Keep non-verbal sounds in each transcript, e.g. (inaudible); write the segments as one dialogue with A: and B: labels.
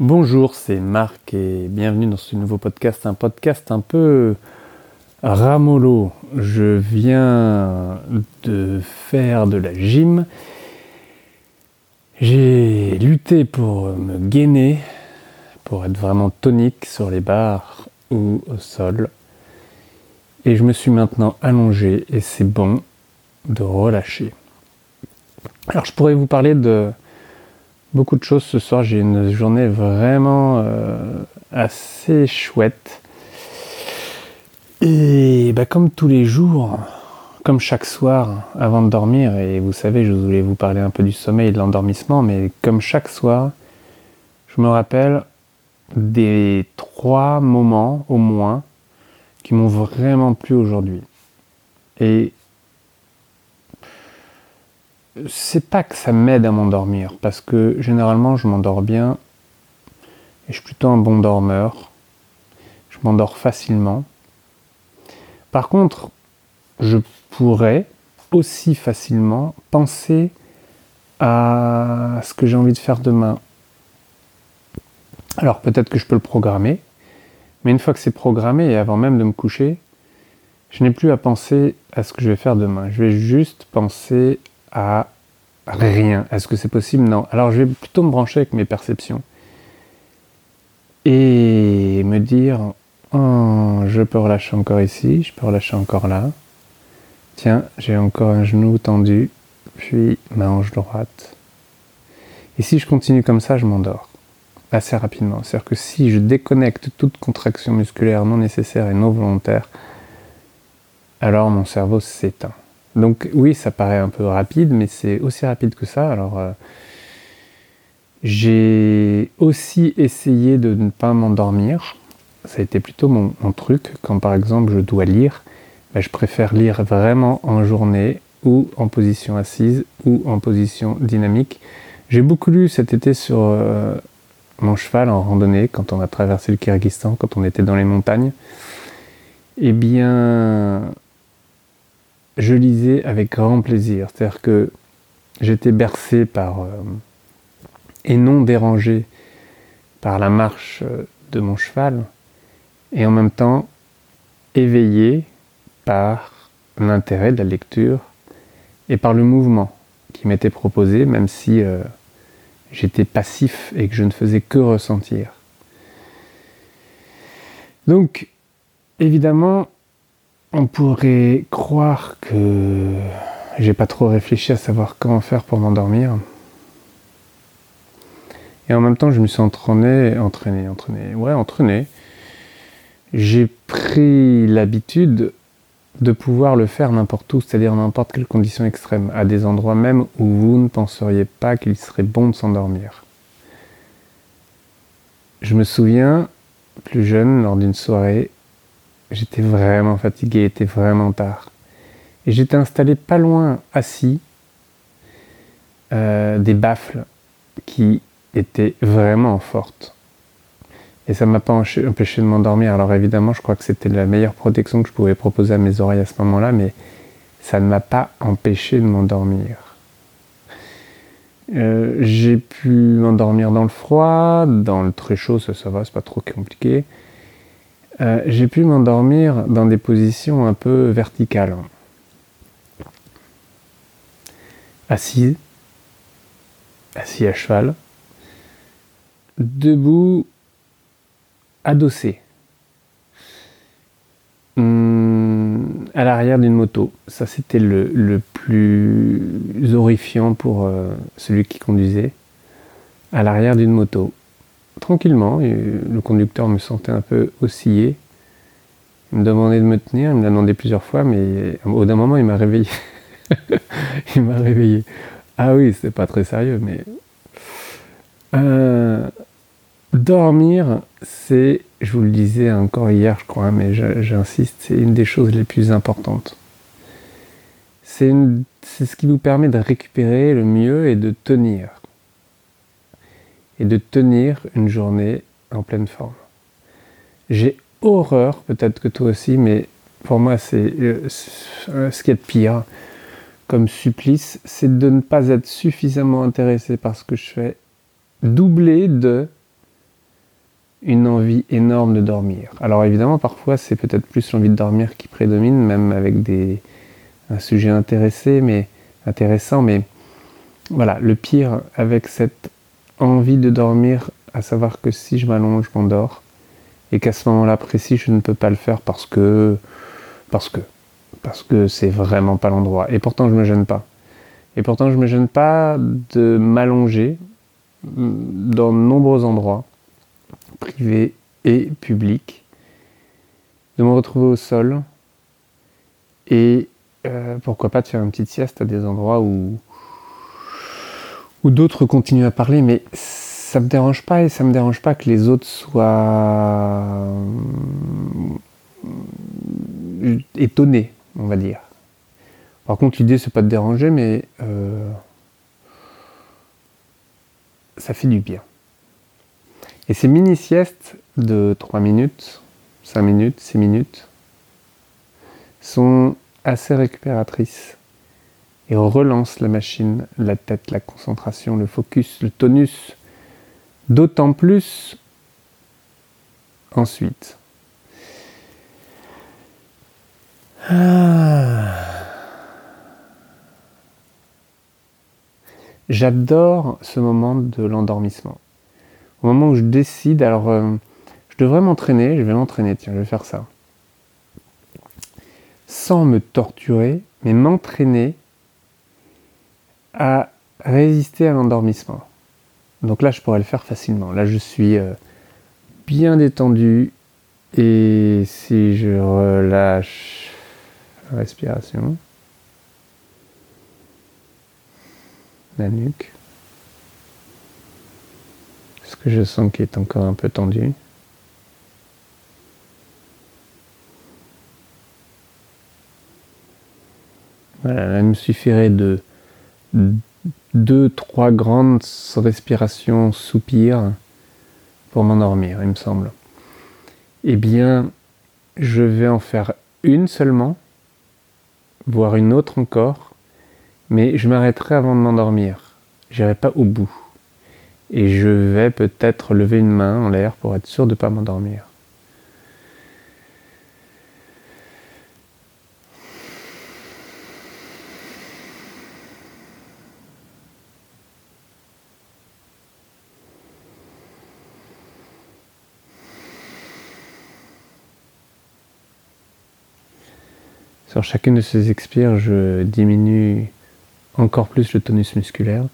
A: Bonjour, c'est Marc et bienvenue dans ce nouveau podcast, un podcast un peu ramolo. Je viens de faire de la gym. J'ai lutté pour me gainer, pour être vraiment tonique sur les barres ou au sol. Et je me suis maintenant allongé et c'est bon de relâcher. Alors je pourrais vous parler de beaucoup de choses ce soir. J'ai une journée vraiment euh, assez chouette. Et bah, comme tous les jours, comme chaque soir avant de dormir, et vous savez, je voulais vous parler un peu du sommeil et de l'endormissement, mais comme chaque soir, je me rappelle des trois moments au moins qui m'ont vraiment plu aujourd'hui. Et c'est pas que ça m'aide à m'endormir, parce que généralement je m'endors bien et je suis plutôt un bon dormeur. Je m'endors facilement. Par contre, je pourrais aussi facilement penser à ce que j'ai envie de faire demain. Alors peut-être que je peux le programmer, mais une fois que c'est programmé et avant même de me coucher, je n'ai plus à penser à ce que je vais faire demain. Je vais juste penser à rien. Est-ce que c'est possible? Non. Alors je vais plutôt me brancher avec mes perceptions et me dire oh, je peux relâcher encore ici, je peux relâcher encore là. Tiens, j'ai encore un genou tendu, puis ma hanche droite. Et si je continue comme ça, je m'endors assez rapidement. C'est-à-dire que si je déconnecte toute contraction musculaire non nécessaire et non volontaire, alors mon cerveau s'éteint. Donc oui, ça paraît un peu rapide, mais c'est aussi rapide que ça. Alors euh, j'ai aussi essayé de ne pas m'endormir. Ça a été plutôt mon, truc. Quand par exemple je dois lire, ben, je préfère lire vraiment en journée ou en position assise ou en position dynamique. J'ai beaucoup lu cet été sur euh, mon cheval en randonnée quand on a traversé le Kyrgyzstan, quand on était dans les montagnes. Eh bien, je lisais avec grand plaisir. C'est-à-dire que j'étais bercé par, euh, et non dérangé par la marche euh, de mon cheval, et en même temps éveillé par l'intérêt de la lecture et par le mouvement qui m'était proposé, même si euh, j'étais passif et que je ne faisais que ressentir. Donc, évidemment, on pourrait croire que j'ai pas trop réfléchi à savoir comment faire pour m'endormir. Et en même temps, je me suis entraîné, entraîné, entraîné, ouais, entraîné. J'ai pris l'habitude de pouvoir le faire n'importe où, c'est-à-dire n'importe quelle condition extrême, à des endroits même où vous ne penseriez pas qu'il serait bon de s'endormir. Je me souviens, plus jeune, lors d'une soirée, J'étais vraiment fatigué, il était vraiment tard. Et j'étais installé pas loin, assis, euh, des baffles qui étaient vraiment fortes. Et ça m'a pas empêché de m'endormir. Alors évidemment, je crois que c'était la meilleure protection que je pouvais proposer à mes oreilles à ce moment-là, mais ça ne m'a pas empêché de m'endormir. Euh, j'ai pu m'endormir dans le froid, dans le très chaud, ça, ça va, c'est pas trop compliqué. Euh, j'ai pu m'endormir dans des positions un peu verticales. Assis, assis à cheval, debout, adossé, hum, à l'arrière d'une moto. Ça, c'était le, plus horrifiant pour euh, celui qui conduisait, à l'arrière d'une moto tranquillement. Le conducteur me sentait un peu osciller. Il me demandait de me tenir, il me l'a demandé plusieurs fois, mais au d'un moment, il m'a réveillé. (laughs) il m'a réveillé. Ah oui, c'est pas très sérieux, mais. Euh, dormir, c'est, je vous le disais encore hier, je crois, mais j'insiste, c'est une des choses les plus importantes. C'est ce qui vous permet de récupérer le mieux et de tenir et de tenir une journée en pleine forme. J'ai horreur, peut-être que toi aussi, mais pour moi c'est euh, ce qui est de pire comme supplice, c'est de ne pas être suffisamment intéressé par ce que je fais, doublé de une envie énorme de dormir. Alors évidemment, parfois, c'est peut-être plus l'envie de dormir qui prédomine, même avec des, un sujet intéressé, mais intéressant. Mais voilà, le pire avec cette envie de dormir, à savoir que si je m'allonge, je m'endors, et qu'à ce moment-là précis, je ne peux pas le faire parce que, parce que, parce que c'est vraiment pas l'endroit. Et pourtant, je me gêne pas. Et pourtant, je me gêne pas de m'allonger dans de nombreux endroits privé et public, de me retrouver au sol et euh, pourquoi pas de faire une petite sieste à des endroits où, où d'autres continuent à parler, mais ça me dérange pas et ça me dérange pas que les autres soient euh, étonnés, on va dire. Par contre, l'idée c'est pas de déranger, mais euh, ça fait du bien. Et ces mini-siestes de 3 minutes, 5 minutes, 6 minutes sont assez récupératrices et relancent la machine, la tête, la concentration, le focus, le tonus. D'autant plus ensuite. Ah. J'adore ce moment de l'endormissement au moment où je décide, alors euh, je devrais m'entraîner, je vais m'entraîner, tiens, je vais faire ça. Sans me torturer, mais m'entraîner à résister à l'endormissement. Donc là, je pourrais le faire facilement. Là, je suis euh, bien détendu et si je relâche la respiration, la nuque, que je sens qu'il est encore un peu tendu. Voilà, il me suffirait de deux, trois grandes respirations soupirs pour m'endormir, il me semble. Eh bien, je vais en faire une seulement, voire une autre encore, mais je m'arrêterai avant de m'endormir. J'irai pas au bout et je vais peut-être lever une main en l'air pour être sûr de ne pas m'endormir. Sur chacune de ces expires, je diminue encore plus le tonus musculaire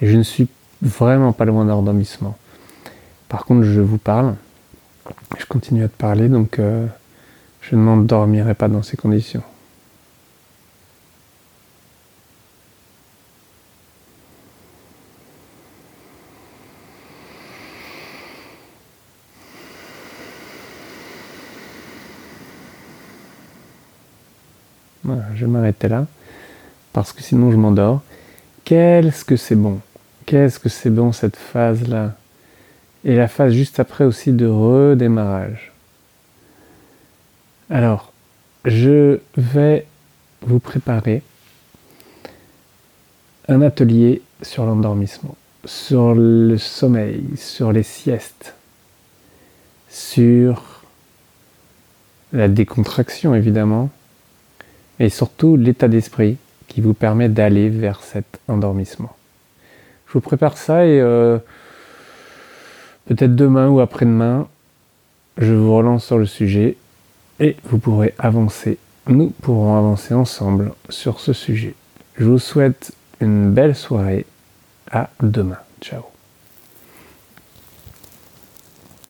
A: et je ne suis vraiment pas loin d'endormissement. Par contre, je vous parle, je continue à te parler, donc euh, je ne m'endormirai pas dans ces conditions. Voilà, je vais m'arrêter là, parce que sinon je m'endors. Qu'est-ce que c'est bon? Qu'est-ce que c'est bon cette phase-là? Et la phase juste après aussi de redémarrage. Alors, je vais vous préparer un atelier sur l'endormissement, sur le sommeil, sur les siestes, sur la décontraction évidemment, et surtout l'état d'esprit qui vous permet d'aller vers cet endormissement. Je vous prépare ça et euh, peut-être demain ou après-demain, je vous relance sur le sujet et vous pourrez avancer. Nous pourrons avancer ensemble sur ce sujet. Je vous souhaite une belle soirée. À demain. Ciao.